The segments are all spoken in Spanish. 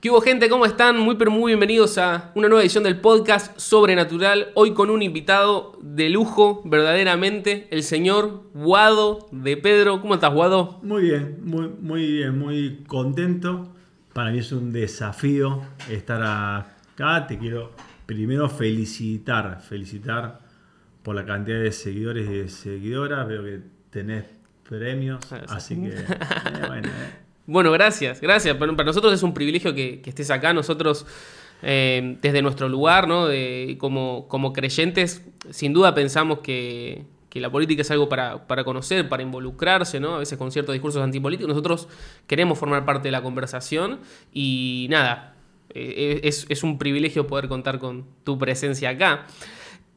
¿Qué hubo gente? ¿Cómo están? Muy pero muy bienvenidos a una nueva edición del podcast Sobrenatural. Hoy con un invitado de lujo, verdaderamente, el señor Guado de Pedro. ¿Cómo estás, Guado? Muy bien, muy, muy bien, muy contento. Para mí es un desafío estar acá. Te quiero primero felicitar, felicitar por la cantidad de seguidores y de seguidoras. Veo que tenés premios, así que eh, bueno, eh. Bueno, gracias, gracias. Para, nosotros es un privilegio que, que estés acá. Nosotros, eh, desde nuestro lugar, ¿no? De, como, como creyentes, sin duda pensamos que, que la política es algo para, para conocer, para involucrarse, ¿no? A veces con ciertos discursos antipolíticos. Nosotros queremos formar parte de la conversación y nada, eh, es, es un privilegio poder contar con tu presencia acá.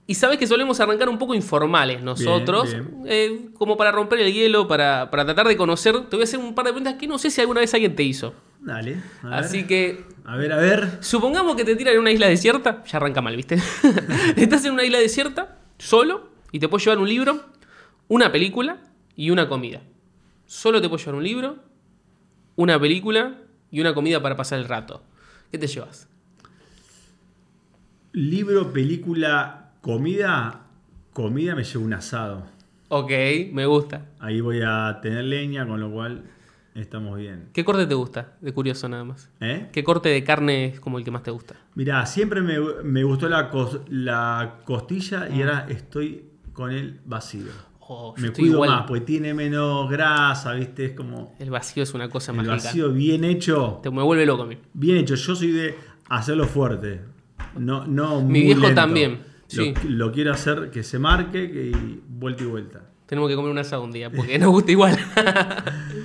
Y sabes que solemos arrancar un poco informales nosotros, bien. eh, como para romper el hielo, para, para tratar de conocer. Te voy a hacer un par de preguntas que no sé si alguna vez alguien te hizo. dale. A ver, Así que, a ver, a ver. supongamos que te tiran en una isla desierta, ya arranca mal, ¿viste? Estás en una isla desierta, solo, y te puedes llevar un libro, una película y una comida. Solo te puedes llevar un libro, una película y una comida para pasar el rato. ¿Qué te llevas? Libro, película, comida. Comida me llevo un asado. Ok, me gusta. Ahí voy a tener leña, con lo cual estamos bien. ¿Qué corte te gusta? De curioso nada más. ¿Eh? ¿Qué corte de carne es como el que más te gusta? Mirá, siempre me, me gustó la, cos- la costilla Mm. y ahora estoy con el vacío. Oh, Me cuido igual. más, porque tiene menos grasa, ¿viste? Es como El vacío es una cosa el mágica. vacío bien hecho. Te me vuelve loco a mí. Bien hecho. Yo soy de hacerlo fuerte. No, no Mi muy viejo lento. también, sí. lo quiero hacer que se marque que- y vuelta y vuelta. Tenemos que comer un asado un día porque nos gusta igual.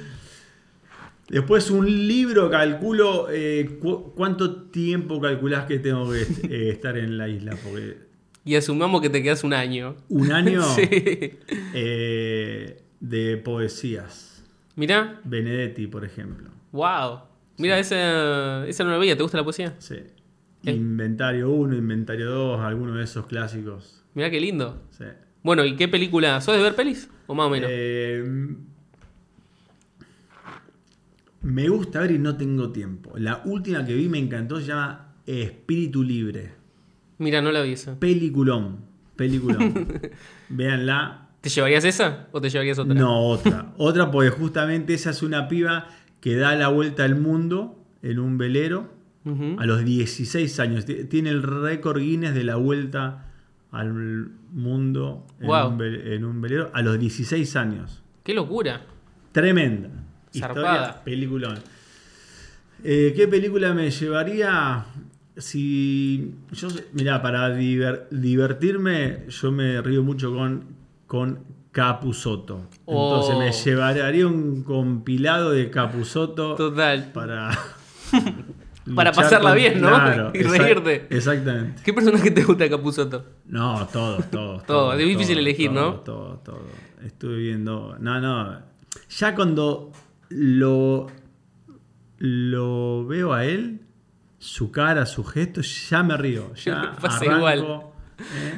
Después un libro, calculo eh, cu- cuánto tiempo calculás que tengo que eh, estar en la isla. Porque y asumamos que te quedas un año. un año Sí. eh, de poesías. Mirá, Benedetti, por ejemplo. wow. Mira, esa, esa no la veía. ¿Te gusta la poesía? Sí. Inventario 1, Inventario 2, alguno de esos clásicos. Mirá qué lindo. Sí. Bueno, ¿y qué película? ¿Sos de ver pelis? ¿O más o menos? Eh, me gusta ver y no tengo tiempo. La última que vi me encantó, se llama Espíritu Libre. Mira, no la vi esa. Peliculón. Peliculón. Véanla. ¿Te llevarías esa o te llevarías otra? No, otra. Otra porque justamente esa es una piba que da la vuelta al mundo en un velero A los 16 años. Tiene el récord Guinness de la vuelta al mundo en, Wow. un, ve- en un velero a los 16 años. ¡Qué locura! Tremenda. Zarpada. Historia, peliculón. Eh, ¿Qué película me llevaría? Si yo, mira, para diver- divertirme, yo me río mucho con, con Capusoto. Entonces Oh. me llevaría un compilado de Capusoto Total. para. Para pasarla con- bien, ¿no? Claro, Y exact- reírte. Exactamente. ¿Qué personaje te gusta de Capuzoto? No, todos, todos. Todo, es difícil elegir, todo, ¿no? Todo, todo. Estuve viendo. No, no. Ya cuando lo, lo veo a él, su cara, su gesto, ya me río. Ya Me pasa arranco, igual. ¿eh?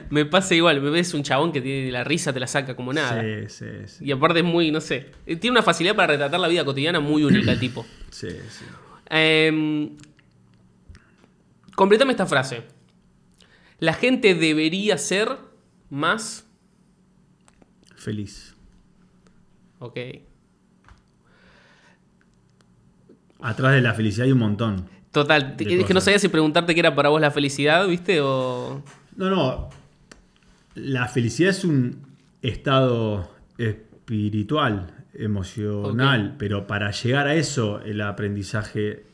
Me pasa igual, me ves un chabón que tiene la risa, te la saca como nada. Sí, sí, sí. Y aparte es muy, no sé, eh, tiene una facilidad para retratar la vida cotidiana muy única el tipo. sí, sí. Eh, completame esta frase. La gente debería ser más... Feliz. Ok. Atrás de la felicidad hay un montón. Total, es que no sabía si preguntarte qué era para vos la felicidad, ¿viste? O... No, no. La felicidad es un estado espiritual, emocional, pero para llegar a eso, el aprendizaje,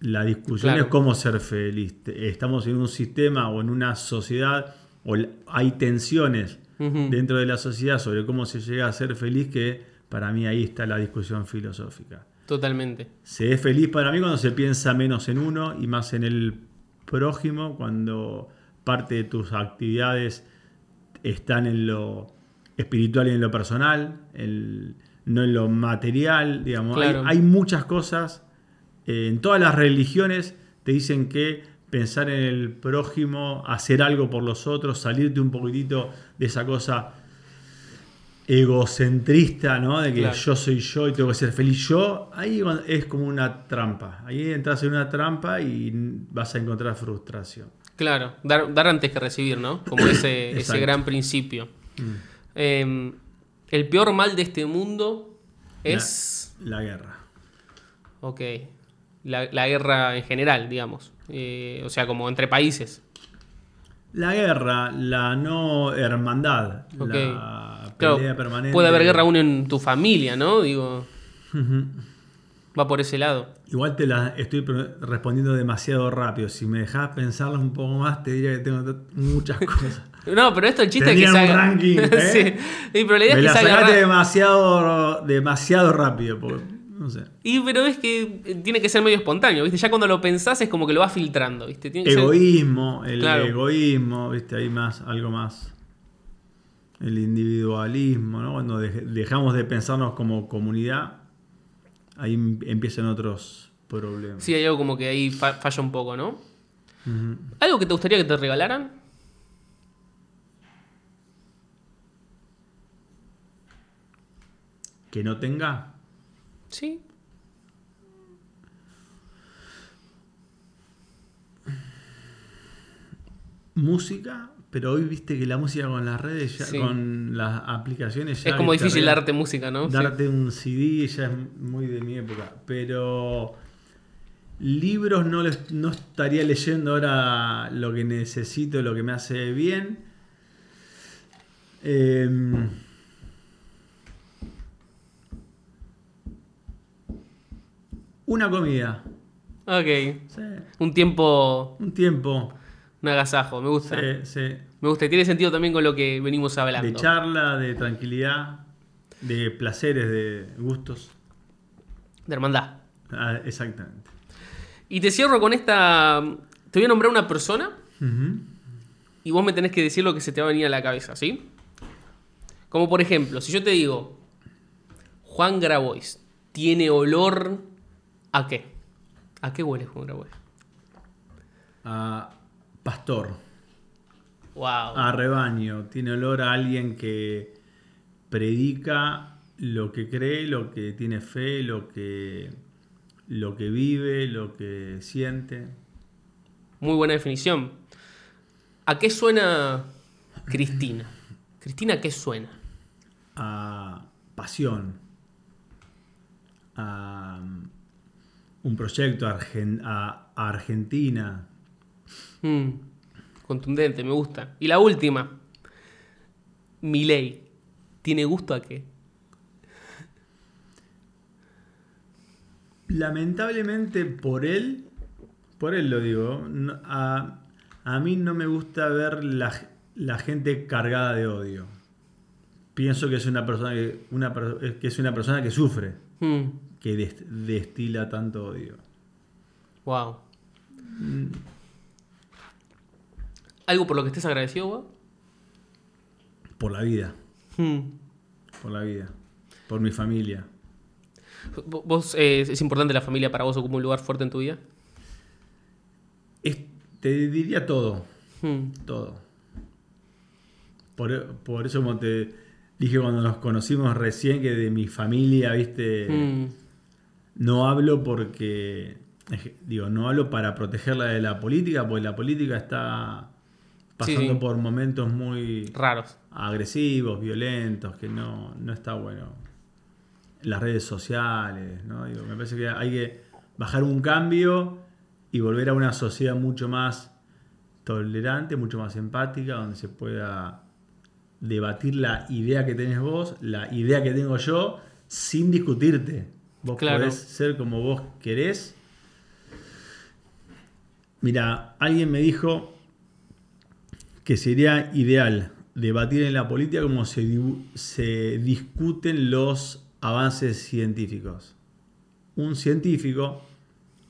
la discusión Claro. es cómo ser feliz. Estamos en un sistema o en una sociedad, o hay tensiones dentro de la sociedad sobre cómo se llega a ser feliz, que para mí ahí está la discusión filosófica. Totalmente. Se es feliz para mí cuando se piensa menos en uno y más en el prójimo, cuando parte de tus actividades están en lo espiritual y en lo personal, el- no en lo material, digamos. Hay-. Hay, muchas cosas, eh, en todas las religiones te dicen que pensar en el prójimo, hacer algo por los otros, salirte un poquitito de esa cosa egocentrista, ¿no? De que Claro. yo soy yo y tengo que ser feliz yo, ahí es como una trampa. Ahí entras en una trampa y vas a encontrar frustración. Claro, dar, dar antes que recibir, ¿no? Como ese, ese gran principio. Eh, el peor mal de este mundo es. La, la guerra. Ok. La, la guerra en general, digamos. Eh, o sea, como entre países. La guerra, la no hermandad, Ok. la Claro, pelea permanente. puede haber guerra aún en tu familia, ¿no? Digo. Va por ese lado. Igual te la estoy respondiendo demasiado rápido. Si me dejas pensarlo un poco más, te diría que tengo muchas cosas. No, pero esto el chiste es que Tenían un salga. ranking, ¿eh? sí. Sí, pero la idea me es la que salga. sacaste ra- demasiado, demasiado rápido. porque, no sé. Y pero es que eh, tiene que ser medio espontáneo, ¿viste? Ya cuando lo pensás es como que lo vas filtrando, ¿viste? Tiene que ser- Egoísmo, el Claro. egoísmo, viste, hay más, algo más. El individualismo, ¿no? Cuando dej- dejamos de pensarnos como comunidad, ahí em- empiezan otros problemas. Sí, hay algo como que ahí fa- falla un poco, ¿no? ¿Algo que te gustaría que te regalaran? Que no tenga. Sí. música, pero hoy viste que la música con las redes, ya, Sí. con las aplicaciones ya es como difícil darte música, ¿no? Sí. Darte un CD ya es muy de mi época. Pero libros no, les- no estaría leyendo ahora lo que necesito, lo que me hace bien. Em, una comida. Ok. Sí. Un tiempo, Un tiempo. un agasajo, me gusta. Sí, sí. Me gusta, y tiene sentido también con lo que venimos hablando. De charla, de tranquilidad, de placeres, de gustos. De hermandad. Ah, exactamente. Y te cierro con esta. Te voy a nombrar una persona y vos me tenés que decir lo que se te va a venir a la cabeza, ¿sí? Como por ejemplo, si yo te digo, Juan Grabois, ¿tiene olor a qué? ¿A qué huele Grabois? A pastor, Wow. a rebaño. Tiene olor a alguien que predica lo que cree, lo que tiene fe, lo que, lo que vive, lo que siente. Muy buena definición. ¿A qué suena Cristina? Cristina, ¿a qué suena? a pasión, a un proyecto argen- a, a Argentina. Mm, contundente, me gusta. Y la última. Milei. ¿Tiene gusto a qué? Lamentablemente por él, por él lo digo, a, a mí no me gusta ver la, la gente cargada de odio. Pienso que es una persona que, una, que es una persona que sufre, Mm, que dest- destila tanto odio. wow. ¿Algo por lo que estés agradecido, vos? Por la vida, Mm. por la vida, por mi familia. ¿Vos- ¿Vos eh, es importante la familia para vos ocupa un lugar fuerte en tu vida? Es- te diría todo, Mm, todo. Por, por eso como te dije cuando nos conocimos recién que de mi familia, viste, mm, no hablo porque, digo, no hablo para protegerla de la política, porque la política está pasando sí. por momentos muy raros. agresivos, violentos, que no, no está bueno. Las redes sociales, ¿no? Digo, me parece que hay que bajar un cambio y volver a una sociedad mucho más tolerante, mucho más empática, donde se pueda debatir la idea que tenés vos, la idea que tengo yo, sin discutirte. Vos Claro. podés ser como vos querés. Mira, alguien me dijo que sería ideal debatir en la política como se, discuten los avances científicos. Un científico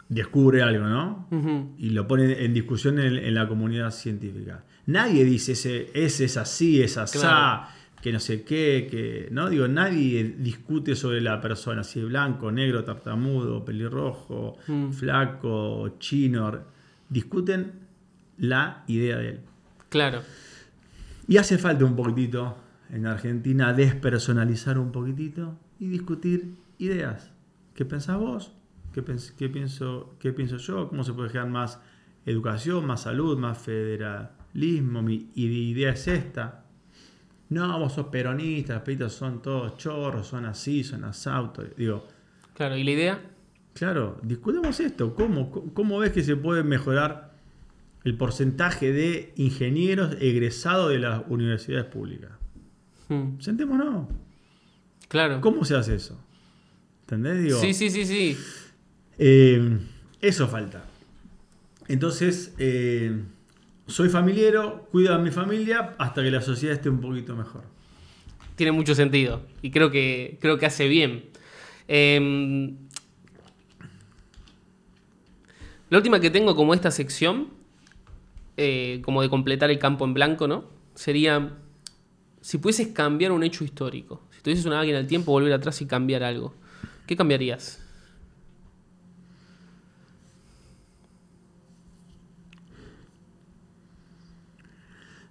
descubre algo, ¿no? Y lo pone en discusión en, en la comunidad científica. Nadie dice ese, ese es así, es así, Claro. que no sé qué, que. No, digo, nadie discute sobre la persona, si es blanco, negro, tartamudo, pelirrojo, Mm. flaco, chino. Discuten la idea de él. Claro. Y hace falta un poquitito en Argentina despersonalizar un poquitito y discutir ideas. ¿Qué pensás vos? ¿Qué, qué pienso, ¿Qué pienso yo? ¿Cómo se puede generar más educación, más salud, más federalismo? Mi idea es esta. No, vos sos peronistas, los son todos chorros, son así, son asautos. Digo, claro, ¿y la idea? Claro, discutamos esto. ¿Cómo, ¿Cómo ves que se puede mejorar el porcentaje de ingenieros egresados de las universidades públicas? Hmm. Sentémonos. Claro. ¿Cómo se hace eso? ¿Entendés? sí, sí, sí, sí. Eh, eso falta. Entonces, eh, soy familiero, cuido a mi familia hasta que la sociedad esté un poquito mejor. Tiene mucho sentido y creo que, creo que hace bien. Em, la última que tengo como esta sección, eh, como de completar el campo en blanco, ¿no? Sería si pudieses cambiar un hecho histórico, si tuvieses una máquina del tiempo, volver atrás y cambiar algo, ¿qué cambiarías?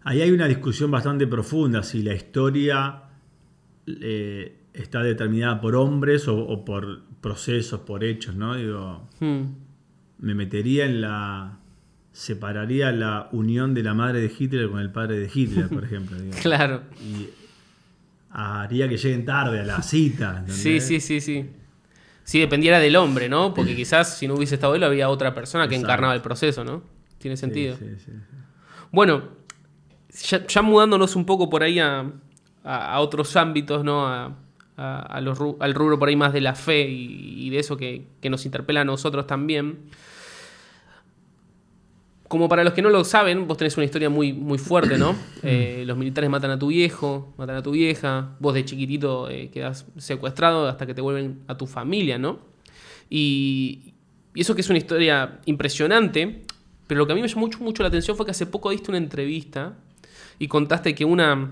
Ahí hay una discusión bastante profunda si la historia eh, está determinada por hombres o, por procesos, por hechos, ¿no? Digo, hmm. me metería en la separaría la unión de la madre de Hitler con el padre de Hitler, por ejemplo. Claro. Y haría que lleguen tarde a la cita. Sí, sí, sí, sí. Si dependiera del hombre, ¿no? Porque quizás si no hubiese estado él, había otra persona que encarnaba el proceso, ¿no? Tiene sentido. Sí, sí, bueno, ya, mudándonos un poco por ahí a, otros ámbitos, ¿no? A, al rubro por ahí más de la fe y, de eso que, que, nos interpela a nosotros también como para los que no lo saben, vos tenés una historia muy, muy fuerte, ¿no? Eh, los militares matan a tu viejo, matan a tu vieja, vos de chiquitito eh, quedas secuestrado hasta que te vuelven a tu familia, ¿no? Y, eso que es una historia impresionante, pero lo que a mí me llamó mucho, mucho la atención fue que hace poco diste una entrevista y contaste que una,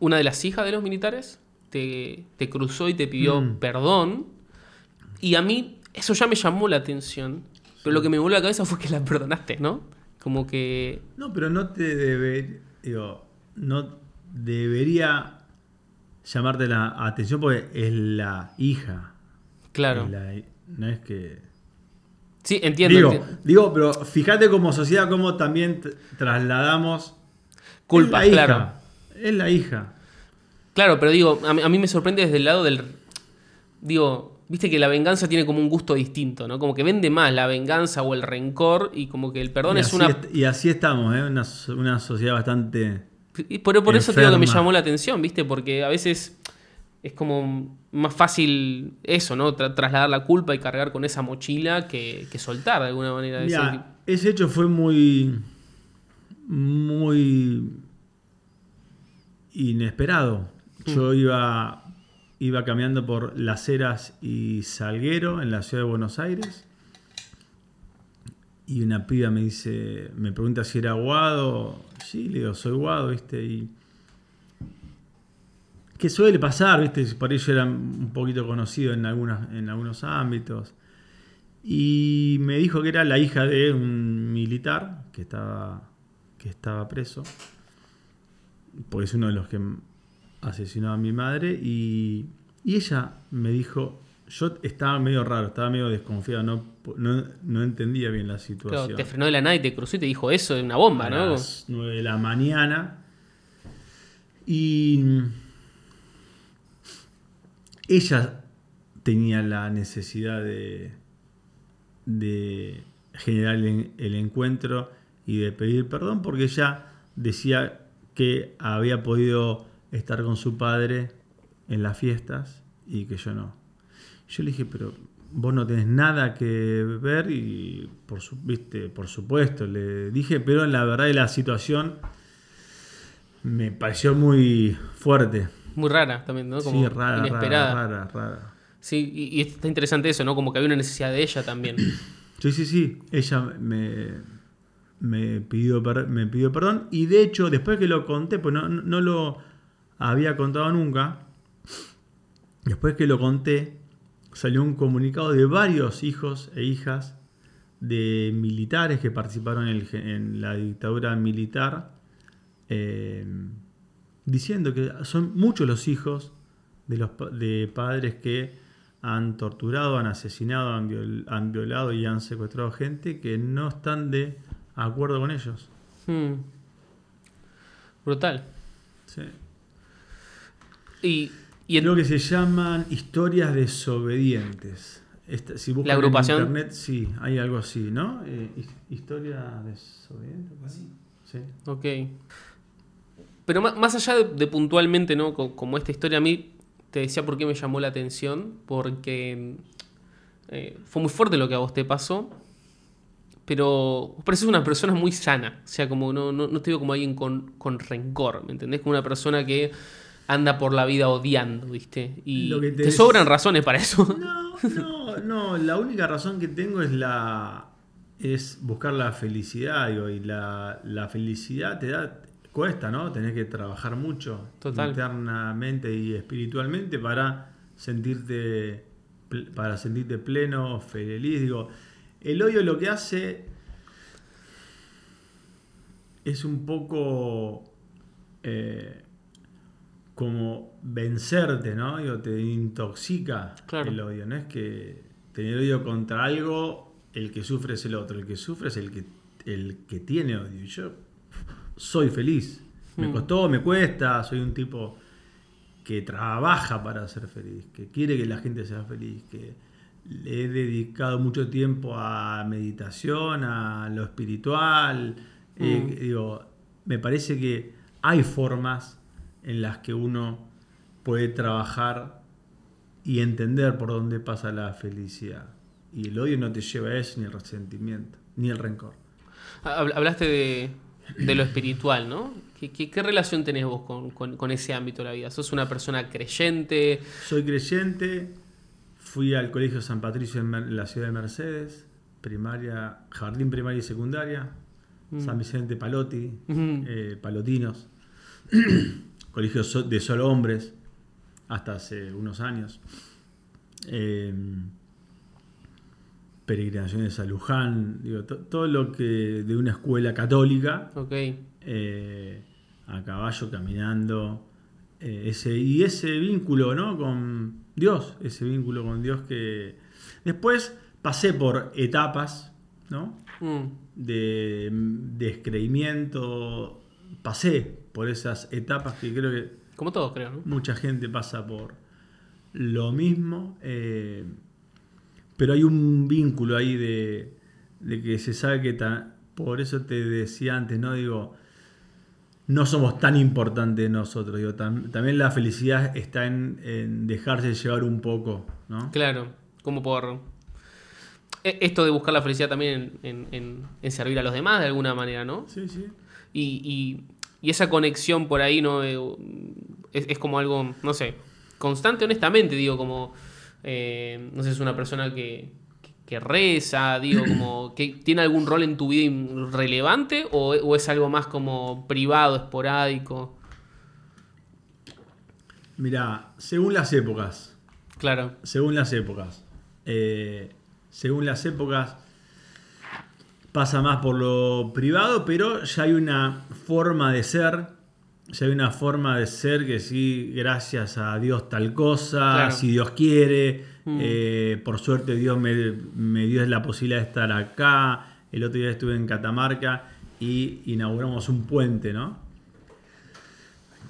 una de las hijas de los militares te, cruzó y te pidió mm. perdón. Y a mí eso ya me llamó la atención. Pero lo que me volvió a la cabeza fue que la perdonaste, ¿no? Como que. No, pero no te debe. Digo, no debería llamarte la atención porque es la hija. Claro. no es que. Sí, entiendo digo, digo, pero fíjate como sociedad cómo también trasladamos. Culpa, claro. Es la hija. Claro, pero digo, a mí me sorprende desde el lado del. Digo, Viste que la venganza tiene como un gusto distinto, ¿no? Como que vende más la venganza o el rencor y como que el perdón es una... y así estamos, ¿eh? Una, una sociedad bastante... Y por, por eso digo que me llamó la atención, ¿viste? Porque a veces es como más fácil eso, ¿no? trasladar la culpa y cargar con esa mochila que, soltar de alguna manera. Mira, ese hecho fue muy... muy inesperado. Yo mm. iba iba caminando por Las Heras y Salguero en la ciudad de Buenos Aires. Y una piba me dice, me pregunta si era Guado. Sí, le digo, soy Guado, ¿viste? Y. ¿Qué suele pasar, ¿viste? Por ello era un poquito conocido en, algunas, en algunos ámbitos. Y me dijo que era la hija de un militar que estaba, que estaba preso. Porque es uno de los que asesinó a mi madre y, ella me dijo, yo estaba medio raro, estaba medio desconfiado, no, no, entendía bien la situación. Claro, te frenó de la nada y te cruzó y te dijo eso, es una bomba, ¿no? A las 9 de la mañana. Y ella tenía la necesidad de, de generar el, el encuentro y de pedir perdón porque ella decía que había podido estar con su padre en las fiestas y que yo no. Yo le dije, pero vos no tenés nada que ver y por, su, viste, por supuesto, le dije, pero la verdad de la situación me pareció muy fuerte. Muy rara también, ¿no? Como sí, rara, inesperada. rara, rara, Sí, y, está interesante eso, ¿no? Como que había una necesidad de ella también. Sí, sí, sí. Ella me, me, pidió, me pidió perdón y de hecho, después que lo conté, pues no, no lo había contado nunca. Después que lo conté, salió un comunicado de varios hijos e hijas de militares que participaron en, la dictadura militar, eh, diciendo que son muchos los hijos de, los, de padres que han torturado, han asesinado, han violado y han secuestrado gente que no están de acuerdo con ellos. Hmm. Brutal. Sí. Y, y Creo que se llaman historias desobedientes. si buscan la agrupación. En internet, sí, hay algo así, ¿no? Eh, historia desobediente. Sí. Ok. Pero más, allá de, puntualmente, ¿no? Como, esta historia, a mí te decía por qué me llamó la atención. Porque eh, fue muy fuerte lo que a vos te pasó pero pareces una persona muy sana. O sea, como no, no, no te digo como alguien con, con, rencor, ¿me entendés? Como una persona que anda por la vida odiando, ¿viste? Y te, sobran razones para eso. No, no, no. La única razón que tengo es la. es buscar la felicidad, digo, y la, la felicidad te da. cuesta, ¿no? Tenés que trabajar mucho internamente y espiritualmente para sentirte. para sentirte pleno, feliz. Digo el odio lo que hace es un poco eh, como vencerte, ¿no? te intoxica el odio. No es que tener odio contra algo, el que sufre es el otro. El que sufre es el que, el que tiene odio. yo soy feliz. Me hmm. costó, me cuesta, soy un tipo que trabaja para ser feliz, que quiere que la gente sea feliz, que le he dedicado mucho tiempo a meditación, a lo espiritual. Eh, mm. digo, me parece que hay formas en las que uno puede trabajar y entender por dónde pasa la felicidad. Y el odio no te lleva a eso, ni el resentimiento, ni el rencor. Hablaste de, lo espiritual, ¿no? ¿Qué, relación tenés vos con, con, ese ámbito de la vida? ¿Sos una persona creyente? Soy creyente, Fui al Colegio San Patricio en la ciudad de Mercedes, primaria, jardín primaria y secundaria, mm. San Vicente Palotti, eh, Palotinos, colegio de solo hombres, hasta hace unos años. Em, peregrinaciones a Luján, digo, todo lo que de una escuela católica, eh, a caballo caminando, eh, ese, y ese vínculo ¿no? con, Dios, ese vínculo con Dios que... Después pasé por etapas, ¿no? Mm. De descreimiento, pasé por esas etapas que creo que... Como todos creo, ¿no? Mucha gente pasa por lo mismo, eh, pero hay un vínculo ahí de, de que se sabe que... por eso te decía antes, ¿no? Digo, no somos tan importantes nosotros. Digo, también la felicidad está en, dejarse llevar un poco, ¿no? Claro, como por... E, esto de buscar la felicidad también en, servir a los demás de alguna manera, ¿no? Sí, sí. Y, esa conexión por ahí, ¿no? Eh, es, como algo, no sé, constante, honestamente, digo, como... Eh, no sé, es una persona que, que reza, digo, como que tiene algún rol en tu vida relevante o, es algo más como privado, esporádico? Mira, según las épocas. Claro. Según las épocas. Eh, según las épocas pasa más por lo privado, pero ya hay una forma de ser ya hay una forma de ser que sí, gracias a Dios tal cosa, si Dios quiere, mm. eh, por suerte Dios me, dio la posibilidad de estar acá, el otro día estuve en Catamarca y inauguramos un puente, ¿no?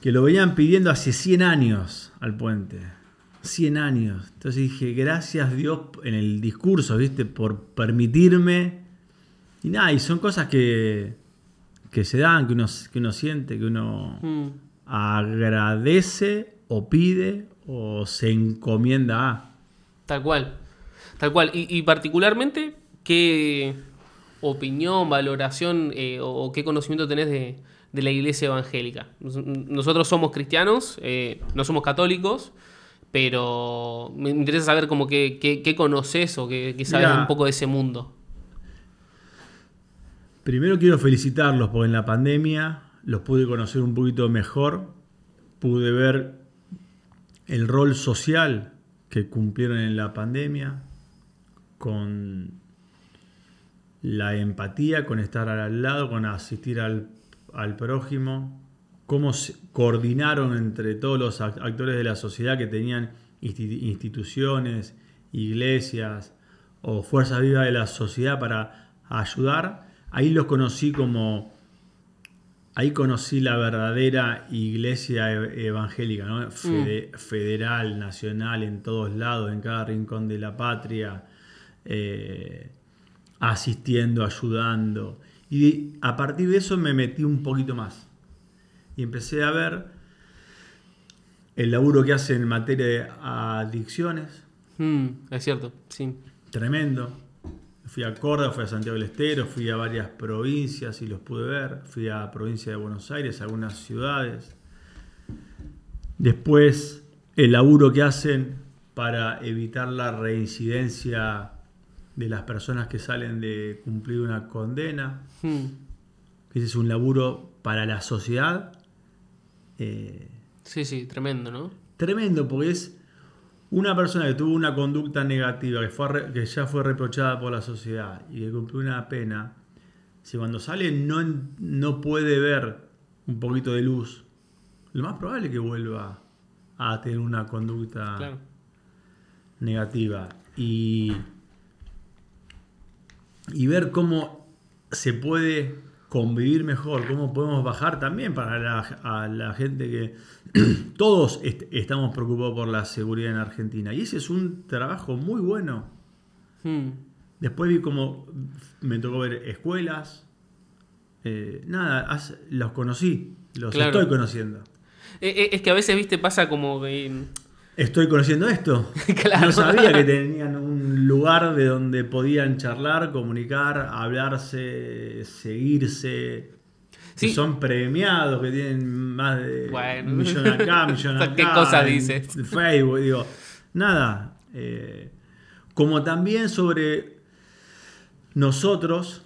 Que lo venían pidiendo hace 100 años al puente. 100 años. Entonces dije, gracias Dios en el discurso, ¿viste? Por permitirme. Y nada, y son cosas que, que se dan, que uno, que uno siente, que uno mm. agradece o pide o se encomienda a. Tal cual, tal cual. Y, particularmente, ¿qué opinión, valoración eh, o, qué conocimiento tenés de, la iglesia evangélica? Nosotros somos cristianos, eh, no somos católicos, pero me interesa saber como qué, qué, conoces o qué, sabes un poco de ese mundo. Primero quiero felicitarlos porque en la pandemia los pude conocer un poquito mejor, pude ver el rol social que cumplieron en la pandemia, con la empatía, con estar al lado, con asistir al, prójimo, cómo se coordinaron entre todos los act- actores de la sociedad que tenían insti- instituciones, iglesias o fuerzas vivas de la sociedad para ayudar. Ahí los conocí como Ahí conocí la verdadera iglesia e- evangélica, ¿no? Fede- federal, nacional, en todos lados, en cada rincón de la patria, eh, asistiendo, ayudando. Y a partir de eso me metí un poquito más. Y empecé a ver el laburo que hacen en materia de adicciones, Mm, es cierto, sí. tremendo. Fui a Córdoba, fui a Santiago del Estero, fui a varias provincias y los pude ver. Fui a provincia de Buenos Aires, a algunas ciudades. Después, el laburo que hacen para evitar la reincidencia de las personas que salen de cumplir una condena. Mm, Ese es un laburo para la sociedad eh, sí, sí, tremendo, ¿no? tremendo porque es una persona que tuvo una conducta negativa, que, fue que ya fue reprochada por la sociedad y que cumplió una pena, si cuando sale no, no puede ver un poquito de luz, lo más probable es que vuelva a tener una conducta Claro. negativa. Y, y ver cómo se puede convivir mejor, cómo podemos bajar también para la, a la gente que todos est- estamos preocupados por la seguridad en Argentina. Y ese es un trabajo muy bueno. Mm, Después vi cómo me tocó ver escuelas. Eh, nada, los conocí, los Claro. estoy conociendo. Eh, eh, Es que a veces, viste, pasa como que... Estoy conociendo esto. Claro. No sabía que tenían un lugar de donde podían charlar, comunicar, hablarse, seguirse. Sí. Que son premiados, que tienen más de Bueno. un millón acá, un millón acá. ¿Qué cosas dices? Facebook, digo. Nada. eh, como también sobre nosotros,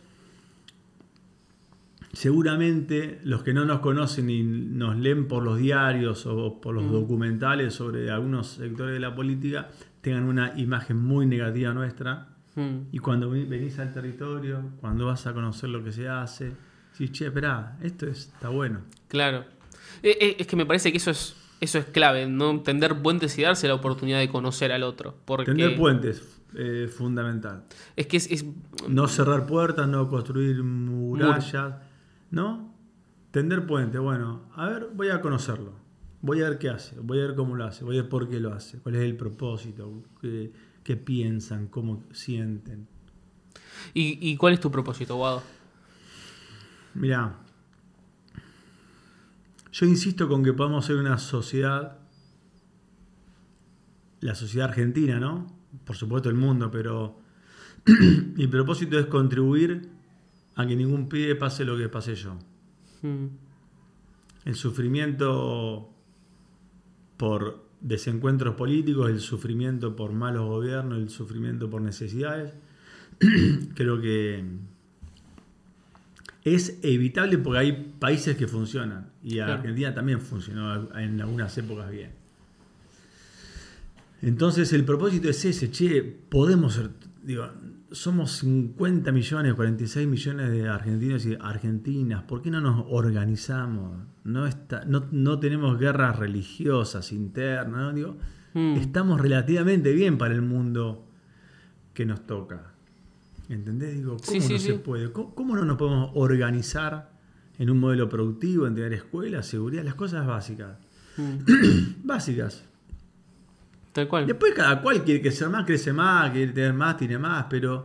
seguramente los que no nos conocen y nos leen por los diarios o por los Mm. documentales sobre algunos sectores de la política, tengan una imagen muy negativa nuestra. mm, Y cuando ve- venís al territorio, cuando vas a conocer lo que se hace, decís, che, esperá, esto es- está bueno. Claro. Eh, eh, Es que me parece que eso es, eso es clave, ¿no? Tender puentes y darse la oportunidad de conocer al otro. Porque Tender puentes, eh, fundamental. Es que es, es- No cerrar puertas, no construir murallas, ¿no? Tender puentes, bueno, a ver, voy a conocerlo. Voy a ver qué hace, voy a ver cómo lo hace, voy a ver por qué lo hace, cuál es el propósito, qué, qué piensan, cómo sienten. ¿Y, y cuál es tu propósito, Guado? Mirá, yo insisto con que podemos ser una sociedad, la sociedad argentina, ¿no? Por supuesto el mundo, pero mi propósito es contribuir a que ningún pibe pase lo que pasé yo. Mm, El sufrimiento por desencuentros políticos, el sufrimiento por malos gobiernos, el sufrimiento por necesidades, creo que es evitable porque hay países que funcionan y Claro. Argentina también funcionó en algunas épocas bien. Entonces el propósito es ese, che, podemos ser, digo, somos 50 millones, 46 millones de argentinos y argentinas, ¿por qué no nos organizamos? No, está, no, no tenemos guerras religiosas internas, ¿no? Digo, Mm. estamos relativamente bien para el mundo que nos toca. ¿Entendés? Digo, ¿cómo Sí, sí, no sí. se puede? ¿Cómo, cómo no nos podemos organizar en un modelo productivo, en tener escuelas, seguridad, las cosas básicas? mm, Básicas. Tal cual. Después cada cual quiere crecer más, crece más, quiere tener más, tiene más, pero,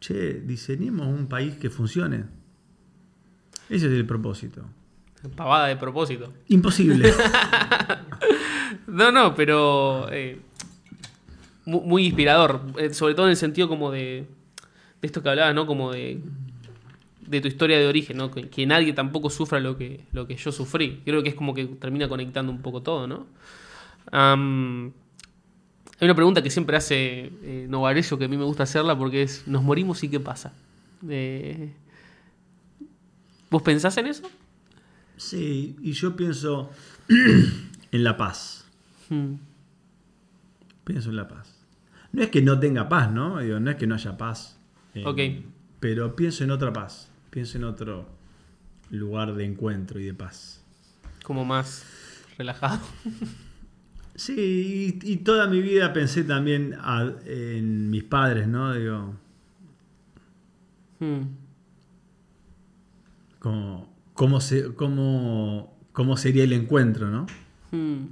che, diseñemos un país que funcione. Ese es el propósito. Pavada de propósito. Imposible. No, no, pero eh, mu- muy, inspirador. eh, sobre todo en el sentido como de, de esto que hablabas, ¿no? Como de, de tu historia de origen, ¿no? Que, que nadie tampoco sufra lo que, lo que yo sufrí. Creo que es como que termina conectando un poco todo, ¿no? Hay una pregunta que siempre hace eh, Novarecio que a mí me gusta hacerla porque es, ¿nos morimos y qué pasa? Eh, ¿Vos pensás en eso? sí, y yo pienso en la paz. Mm, Pienso en la paz. No es que no tenga paz, ¿no? Digo, no es que no haya paz. Eh, Ok. Pero pienso en otra paz. Pienso en otro lugar de encuentro y de paz. como más relajado. Sí, y, y toda mi vida pensé también a- en mis padres, ¿no? Digo, Mm, como, cómo, se, cómo, cómo sería el encuentro, ¿no? mm.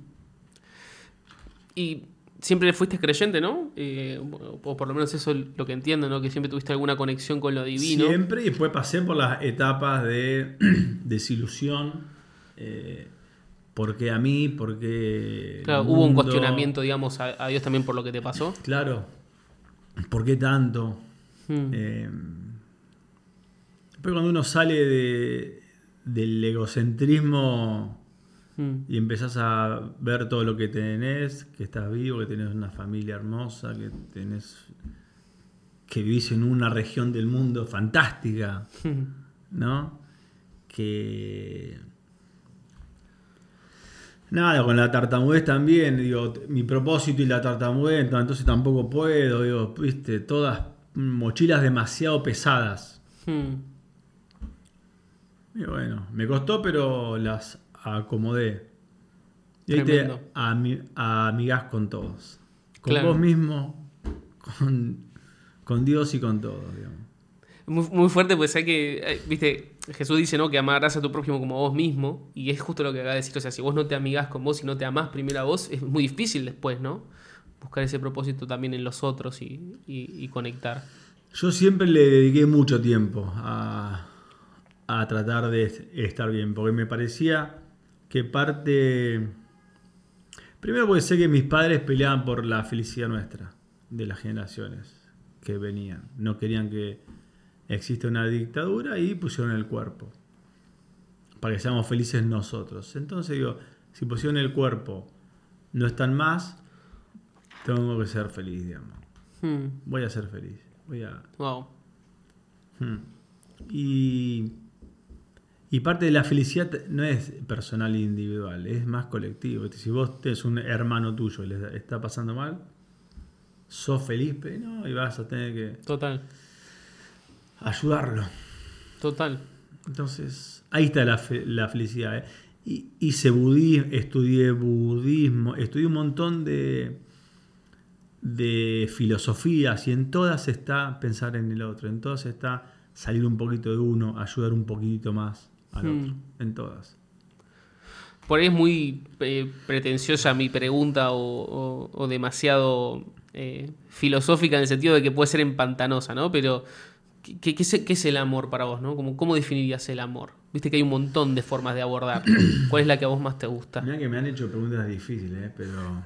Y siempre fuiste creyente, ¿no? Eh, o por lo menos eso es lo que entiendo, ¿no? Que siempre tuviste alguna conexión con lo divino. Siempre, y después pasé por las etapas de desilusión. Eh, ¿Por qué a mí? ¿Por qué el Claro, hubo un cuestionamiento, digamos, a, a Dios también por lo que te pasó. Claro. ¿Por qué tanto? Mm, Eh, después cuando uno sale de- del egocentrismo mm, y empezás a ver todo lo que tenés, que estás vivo, que tenés una familia hermosa, que tenés que vivís en una región del mundo fantástica, mm. ¿no? Que nada, con la tartamudez también, digo, mi propósito y la tartamudez, entonces tampoco puedo, digo, viste, todas mochilas demasiado pesadas. Mm. Y bueno, me costó, pero las acomodé. Y te Tremendo. ami- amigás con todos. Con Claro. vos mismo, con, con Dios y con todos, digamos. Muy, muy fuerte, pues hay que, eh, viste, Jesús dice, ¿no? Que amarás a tu prójimo como a vos mismo. Y es justo lo que acaba de decir. O sea, si vos no te amigás con vos y no te amás primero a vos, es muy difícil después, ¿no? Buscar ese propósito también en los otros y, y- y conectar. Yo siempre le dediqué mucho tiempo a, a tratar de estar bien, porque me parecía que parte... Primero porque sé que mis padres peleaban por la felicidad nuestra, de las generaciones que venían. No querían que exista una dictadura y pusieron el cuerpo, para que seamos felices nosotros. Entonces digo, si pusieron el cuerpo, no están más, tengo que ser feliz, digamos. Hmm, Voy a ser feliz. Voy a... Wow. Hmm. Y, y parte de la felicidad no es personal e individual, es más colectivo. Este, Si vos tenés un hermano tuyo y le está pasando mal, sos feliz, pero no, y vas a tener que Total, ayudarlo. total. Entonces, ahí está la, fe- la felicidad. ¿eh? Y, hice budismo, estudié budismo, estudié un montón de, de filosofías y en todas está pensar en el otro, en todas está salir un poquito de uno, ayudar un poquito más al Hmm. otro, en todas. Por ahí es muy eh, pretenciosa mi pregunta o, o- o demasiado eh, filosófica en el sentido de que puede ser empantanosa, ¿no? Pero, ¿qué, es, qué es el amor para vos, no? Como, ¿Cómo definirías el amor? Viste que hay un montón de formas de abordar. ¿Cuál es la que a vos más te gusta? Mira que me han hecho preguntas difíciles, ¿eh? pero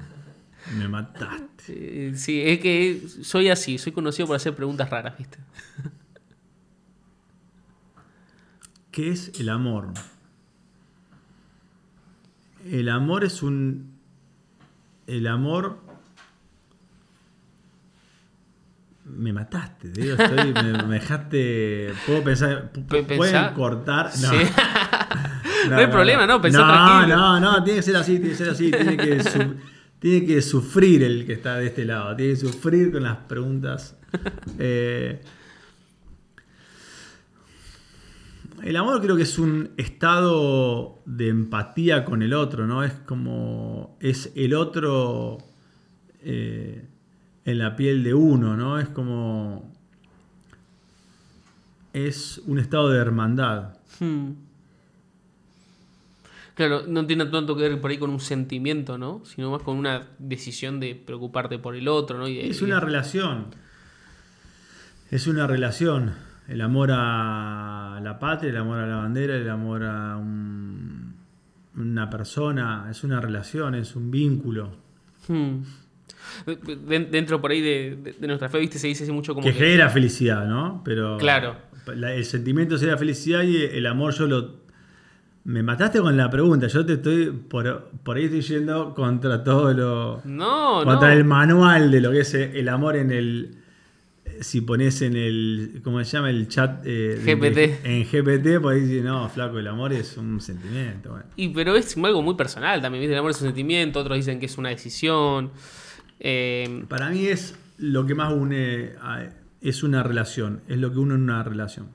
me mataste. Sí, es que soy así, soy conocido por hacer preguntas raras, ¿viste? ¿Qué es el amor? El amor es un. El amor. Me mataste, te digo, estoy, me, me dejaste. Puedo pensar. pu- Pe- ¿Pueden cortar? No. Sí. No hay problema, no, pensá no, tranquilo. No, no, tiene que ser así, tiene que ser así. Tiene que, su- tiene que sufrir el que está de este lado. Tiene que sufrir con las preguntas. Eh, el amor creo que es un estado de empatía con el otro, ¿no? Es como. Es el otro eh, en la piel de uno, ¿no? Es como. Es un estado de hermandad. Hmm. Claro, no tiene tanto que ver por ahí con un sentimiento, ¿no? Sino más con una decisión de preocuparte por el otro, ¿no? Y de- Es una relación. Es una relación. El amor a la patria, el amor a la bandera, el amor a un- una persona. Es una relación, es un vínculo. Hmm. Den- Dentro por ahí de, de- de nuestra fe, ¿viste? Se dice mucho como que que- genera felicidad, ¿no? Pero Claro. la- el sentimiento sería felicidad y el amor yo lo... Me mataste con la pregunta, yo te estoy... Por, por ahí estoy yendo contra todo lo... No, contra no. el manual de lo que es el amor en el... Si pones en el... ¿Cómo se llama? El chat... eh, de- GPT. en GPT, pues ahí dice, no, flaco, el amor es un sentimiento. Bueno. Y pero es algo muy personal también, ¿viste? El amor es un sentimiento, otros dicen que es una decisión. Eh, Para mí es lo que más une, a- es una relación, es lo que une en una relación.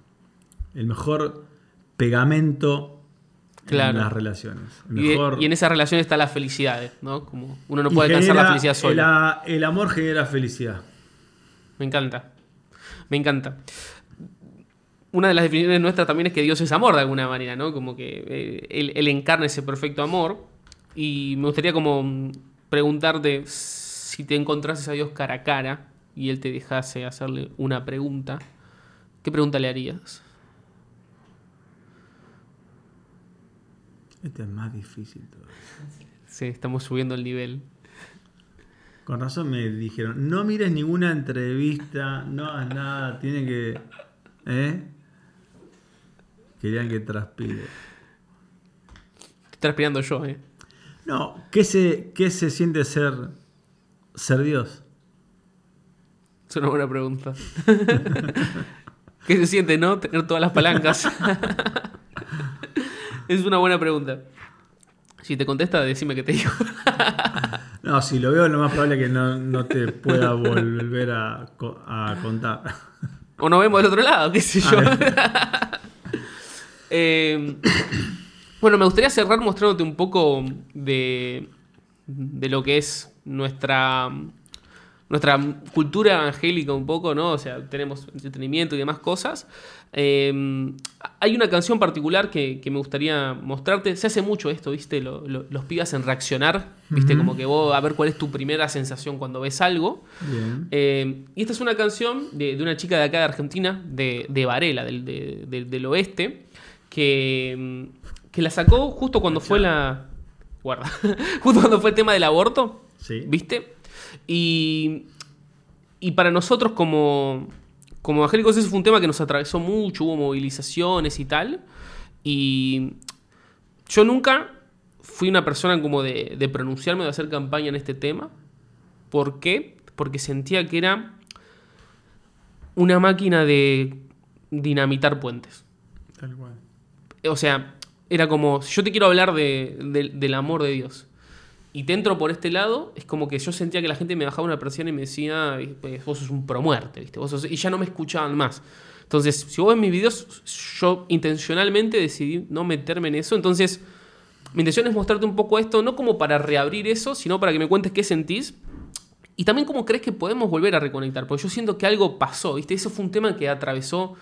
El mejor pegamento Claro. en las relaciones. Y, Mejor- y en esa relación está la felicidad, ¿no? Como uno no puede alcanzar la felicidad solo. El amor genera felicidad. Me encanta. Me encanta. Una de las definiciones nuestras también es que Dios es amor de alguna manera, ¿no? Como que eh, él, él encarna ese perfecto amor. Y me gustaría como preguntarte si te encontrases a Dios cara a cara y Él te dejase hacerle una pregunta, ¿qué pregunta le harías? Este es más difícil todavía. Sí, estamos subiendo el nivel. Con razón me dijeron, no mires ninguna entrevista, no hagas nada, tiene que... ¿Eh? Querían que transpire. Transpirando yo, ¿eh? No, ¿qué se, qué se siente ser, ser Dios? Es una buena pregunta. ¿Qué se siente, no? Tener todas las palancas. es una buena pregunta. Si te contesta, decime que te digo. No, si lo veo, lo más probable es que no, no te pueda volver a, co- a contar. o nos vemos del otro lado, qué sé yo. Ah, Eh, bueno, me gustaría cerrar mostrándote un poco de, de lo que es nuestra, nuestra cultura evangélica un poco, ¿no? O sea, tenemos entretenimiento y demás cosas. Eh, hay una canción particular que, que me gustaría mostrarte. Se hace mucho esto, ¿viste? Lo- lo- los pibas en reaccionar, ¿viste? Como que vos a ver cuál es tu primera sensación cuando ves algo. Bien. Eh, y esta es una canción de, de una chica de acá de Argentina, de, de Varela, del, de- de- del oeste, que, mm, que la sacó justo cuando fue la... Guarda. justo cuando fue el tema del aborto. Sí. ¿Viste? Y, y para nosotros como, como evangélicos ese fue un tema que nos atravesó mucho, hubo movilizaciones y tal. Y yo nunca fui una persona como de, de pronunciarme, de hacer campaña en este tema. ¿Por qué? Porque sentía que era una máquina de dinamitar puentes. Tal cual. O sea, era como, si yo te quiero hablar de- de- del amor de Dios y te entro por este lado, es como que yo sentía que la gente me bajaba una presión y me decía, "Eh, vos sos un promuerte, ¿viste? Vos sos-", y ya no me escuchaban más. Entonces, si vos ves mis videos, yo intencionalmente decidí no meterme en eso. Entonces, mi intención es mostrarte un poco esto, no como para reabrir eso, sino para que me cuentes qué sentís. Y también cómo crees que podemos volver a reconectar. Porque yo siento que algo pasó, ¿viste? Eso fue un tema que atravesó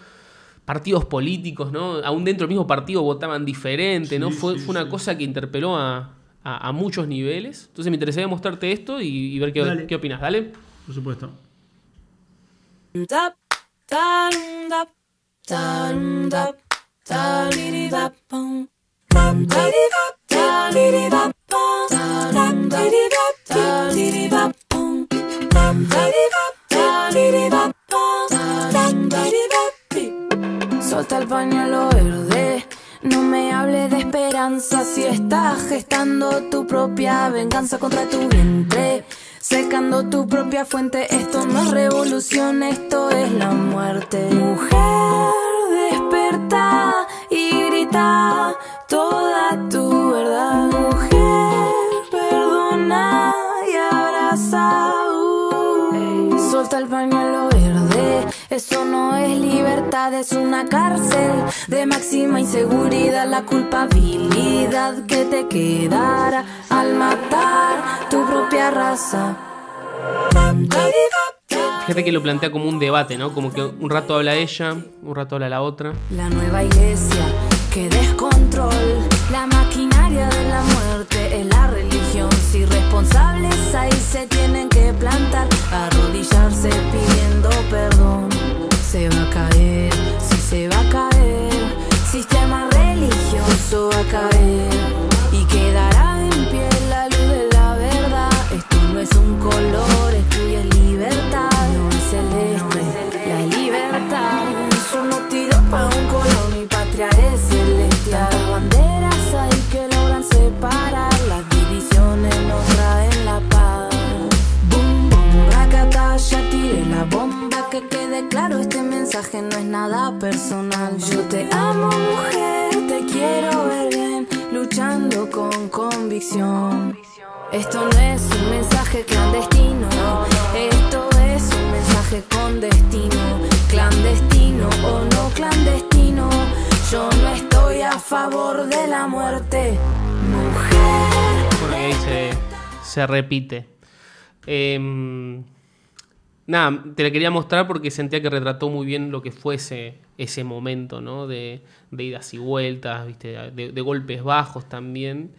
partidos políticos, ¿no? Aún dentro del mismo partido votaban diferente, ¿no? Sí, Fue, sí, fue una sí. cosa que interpeló a, a- a muchos niveles. Entonces me interesaría mostrarte esto y, y ver qué, Dale. qué opinas. Dale. Por supuesto. Solta el pañuelo verde. No me hable de esperanza si estás gestando tu propia venganza contra tu vientre. Secando tu propia fuente, esto no es revolución, esto es la muerte. Mujer, desperta y grita toda tu verdad. Mujer, perdona y abraza. Uh. Solta el pañuelo eso no es libertad, es una cárcel de máxima inseguridad. La culpabilidad que te quedará al matar tu propia raza. Fíjate que lo plantea como un debate, ¿no? Como que un rato habla ella, un rato habla la otra. La nueva iglesia que descontrol. La maquinaria de la muerte repite. Em, nada, te la quería mostrar porque sentía que retrató muy bien lo que fuese ese momento, ¿no? De, idas y vueltas, ¿viste? De, de golpes bajos también.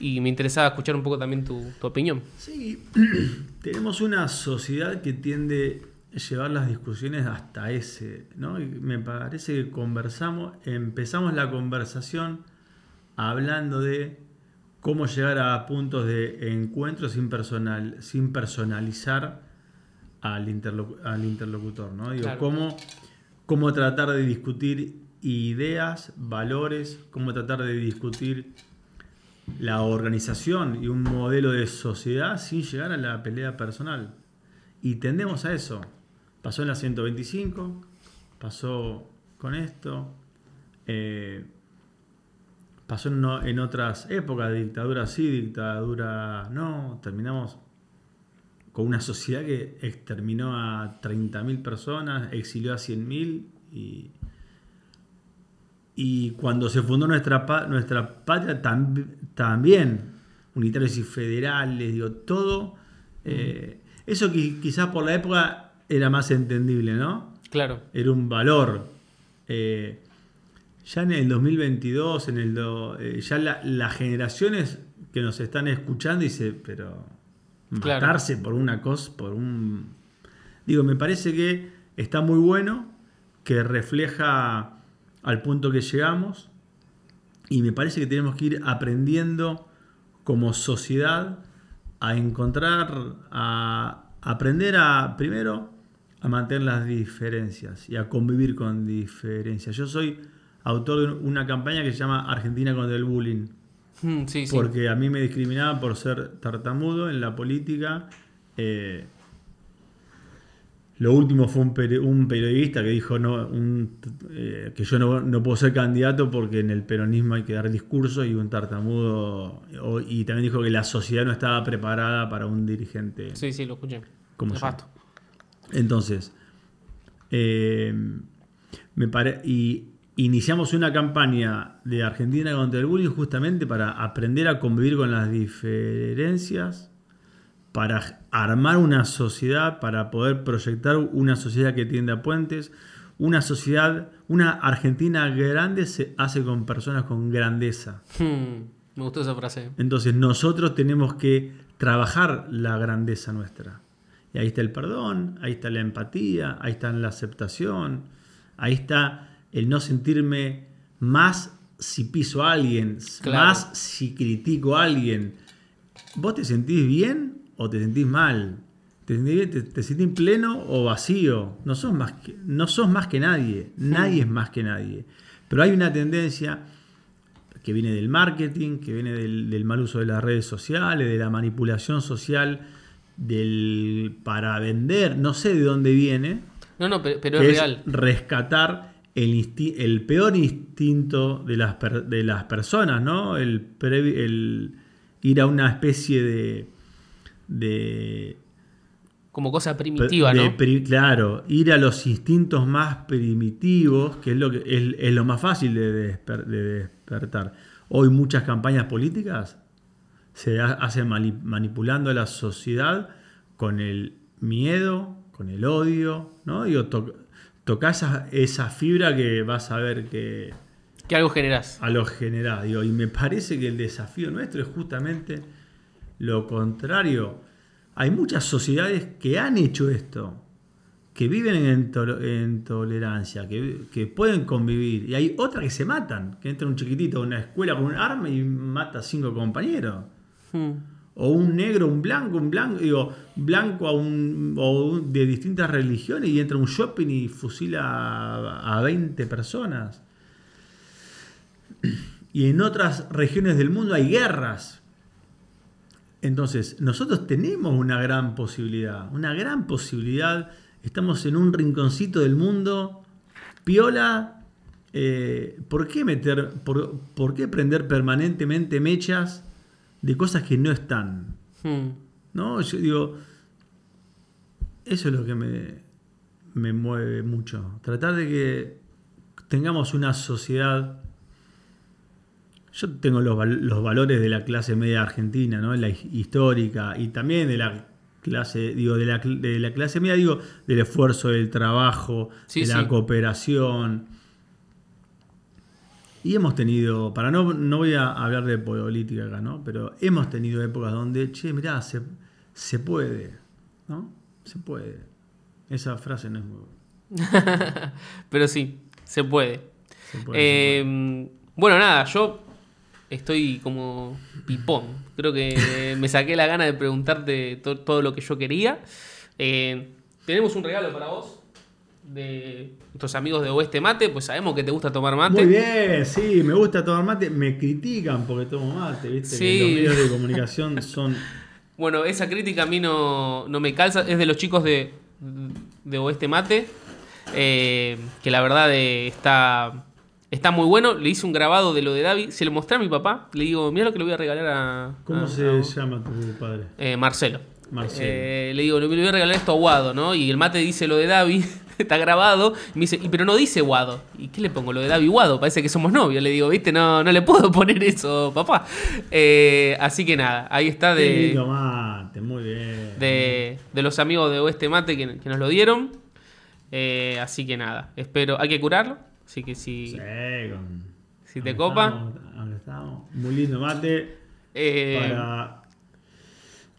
Y me interesaba escuchar un poco también tu, tu opinión. Sí, tenemos una sociedad que tiende a llevar las discusiones hasta ese, ¿no? Y me parece que conversamos, empezamos la conversación hablando de cómo llegar a puntos de encuentro sin, personal, sin personalizar al, interlocu- al interlocutor, ¿no? Digo, Claro. cómo, cómo tratar de discutir ideas, valores, cómo tratar de discutir la organización y un modelo de sociedad sin llegar a la pelea personal. Y tendemos a eso. Pasó en la 125, pasó con esto, eh, pasó en, otras épocas, dictadura sí, dictadura no, terminamos con una sociedad que exterminó a 30.000 personas, exilió a 100.000 y, y cuando se fundó nuestra, nuestra patria tam- también, unitarios y federales, digo, todo, eh, eso que quizás por la época era más entendible, ¿no? Claro. Era un valor. Eh, ya en el 2022, en el do- eh, ya la- las generaciones que nos están escuchando dice, pero Claro. matarse por una cosa, por un... Digo, me parece que está muy bueno, que refleja al punto que llegamos y me parece que tenemos que ir aprendiendo como sociedad a encontrar, a aprender a, primero, a mantener las diferencias y a convivir con diferencias. Yo soy autor de una campaña que se llama Argentina contra el bullying, Mm, sí, sí. porque a mí me discriminaban por ser tartamudo en la política. eh, lo último fue un, peri- un periodista que dijo no, un- eh, que yo no, no puedo ser candidato porque en el peronismo hay que dar discursos y un tartamudo. o- y también dijo que la sociedad no estaba preparada para un dirigente. Sí, sí, lo escuché. Como yo. Entonces, eh, me pare- y iniciamos una campaña de Argentina contra el bullying justamente para aprender a convivir con las diferencias, para armar una sociedad, para poder proyectar una sociedad que tienda puentes, una sociedad, una Argentina grande se hace con personas con grandeza. Mm, me gustó esa frase. Entonces nosotros tenemos que trabajar la grandeza nuestra. Y ahí está el perdón, ahí está la empatía, ahí está la aceptación, ahí está el no sentirme más si piso a alguien, Claro. más si critico a alguien. ¿Vos te sentís bien o te sentís mal? ¿Te sentís, bien? ¿Te- te sentís pleno o vacío? No sos, más que, no sos más que nadie, nadie es más que nadie. Pero hay una tendencia que viene del marketing, que viene del, del mal uso de las redes sociales, de la manipulación social, del para vender, no sé de dónde viene, No, no, pero, pero que es real. rescatar el, peor instinto de las, per- de las personas, ¿no? El, ir a una especie de... de Como cosa primitiva, de ¿no? pri- claro, ir a los instintos más primitivos, que es lo, que, es, es lo más fácil de, desper- de despertar. Hoy muchas campañas políticas se ha- hacen mani- manipulando a la sociedad con el miedo, con el odio, ¿no? Digo, to- toca esa, esa fibra que vas a ver que Que algo generás. a lo general. Digo, y me parece que el desafío nuestro es justamente lo contrario. Hay muchas sociedades que han hecho esto, que viven en, to- en tolerancia, que, que pueden convivir. Y hay otras que se matan, que entra un chiquitito a una escuela con un arma y mata a cinco compañeros. Mm. O un negro, un blanco, un blanco, digo, blanco a un, o de distintas religiones y entra a un shopping y fusila a, a 20 personas. Y en otras regiones del mundo hay guerras. Entonces, nosotros tenemos una gran posibilidad, una gran posibilidad. Estamos en un rinconcito del mundo, piola. eh, ¿Por qué meter, por, por qué prender permanentemente mechas de cosas que no están? Mm. ¿No? Yo digo, eso es lo que me, me mueve mucho. Tratar de que tengamos una sociedad yo tengo los, val- los valores de la clase media argentina, ¿no? La hi- histórica y también de la clase, digo, de la, de la clase media, digo, del esfuerzo, del trabajo, Sí, de la sí. cooperación. Y hemos tenido, para no, no voy a hablar de política acá, ¿no? Pero hemos tenido épocas donde, che, mirá, se, se puede, ¿no? Se puede. Esa frase no es muy buena. Pero sí, se puede. Se puede, Eh, Bueno, nada, yo estoy como pipón. Creo que me saqué la gana de preguntarte to- todo lo que yo quería. Eh, tenemos un regalo para vos de nuestros amigos de Oeste Mate, pues sabemos que te gusta tomar mate. Muy bien, sí, me gusta tomar mate. Me critican porque tomo mate, ¿viste? Sí. Que los medios de comunicación son. Bueno, esa crítica a mí no, no me calza. Es de los chicos de, de Oeste Mate. eh, que la verdad eh, está, está muy bueno. Le hice un grabado de lo de David. Se lo mostré a mi papá. Le digo, mira lo que le voy a regalar a. ¿Cómo a- se a- llama tu padre? eh, Marcelo. Marcelo. Le digo, le voy a regalar esto a Guado, ¿no? Y el mate dice lo de David. Está grabado. Y me dice, "Y pero no dice Guado. ¿Y qué le pongo? Lo de David Guado. Parece que somos novios. Le digo, viste, no, no le puedo poner eso, papá. Eh, así que nada, ahí está de lindo mate, muy bien. de, de los amigos de Oeste Mate que, que nos lo dieron. Eh, así que nada, espero. Hay que curarlo. Así que si, Sí, con- si te copa. estamos, estamos. Muy lindo mate eh, para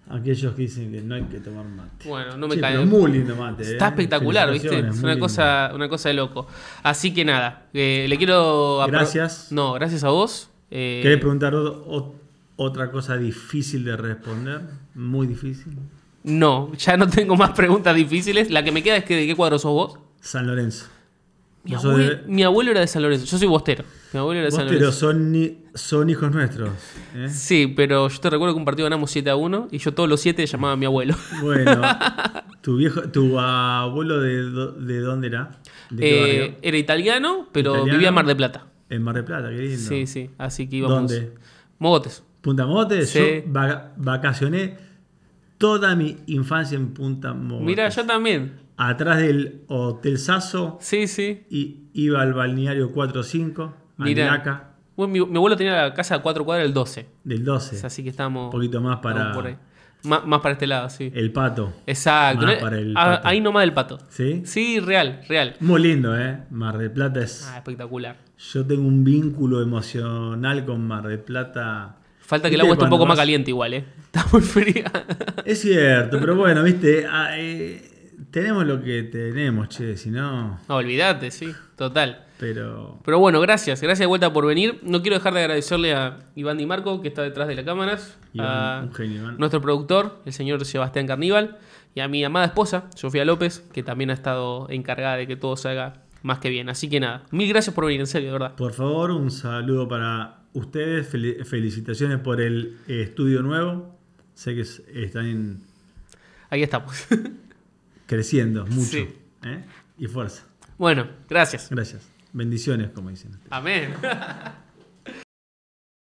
aquellos que dicen que no hay que tomar mate. bueno, no me Che, cae. pero muy lindo mate. Está eh. espectacular, ¿viste? Es una lindo. cosa, una cosa de loco. Así que nada, eh, le quiero. Gracias. No, gracias a vos. Eh, ¿Querés preguntar otra cosa difícil de responder? Muy difícil. no, ya no tengo más preguntas difíciles. La que me queda es que de qué cuadro sos vos. San Lorenzo. Mi, de- mi abuelo era de San Lorenzo. Yo soy bostero. Mi abuelo era de Vos, San pero son, son hijos nuestros. ¿eh? Sí, pero yo te recuerdo que un partido ganamos 7 a 1 y yo todos los 7 llamaba a mi abuelo. Bueno, tu viejo, tu abuelo de, de dónde era? ¿De Eh, era italiano, pero Italiano. vivía en Mar de Plata. En Mar del Plata, qué lindo. Sí, sí. Así que íbamos. ¿Dónde? Mogotes. Punta Mogotes. Sí. Yo vaca- vacacioné toda mi infancia en Punta Mogotes. Mira, yo también. Atrás del Hotel Sasso Sí, sí. y iba al balneario 45, Anilaca, Bueno, mi, mi abuelo tenía la casa a cuatro cuadras del 12. del 12. Así que estamos. Un poquito más para por ahí. Más para este lado, sí. el pato. Exacto. más ¿no? para el Ah, pato. ahí nomás del pato. ¿Sí? Sí, real, real. Muy lindo, ¿eh? Mar del Plata es... Ah, espectacular. Yo tengo un vínculo emocional con Mar del Plata. Falta que el ¿Viste agua esté un poco más caliente igual, ¿eh? Está muy fría. Es cierto, pero bueno, viste, Ah, eh, tenemos lo que tenemos, che, si no, No, olvídate, sí. Total. Pero... Pero bueno, gracias. Gracias de vuelta por venir. No quiero dejar de agradecerle a Iván Di Marco, que está detrás de las cámaras. Iván, a genio, nuestro productor, el señor Sebastián Carníbal. Y a mi amada esposa, Sofía López, que también ha estado encargada de que todo se haga más que bien. Así que nada, mil gracias por venir, en serio, de verdad. Por favor, un saludo para ustedes, fel- felicitaciones por el eh, estudio nuevo. Sé que es- están en- Ahí estamos. creciendo mucho. Sí. ¿eh? Y fuerza. bueno, gracias. Gracias. Bendiciones, como dicen. Amén.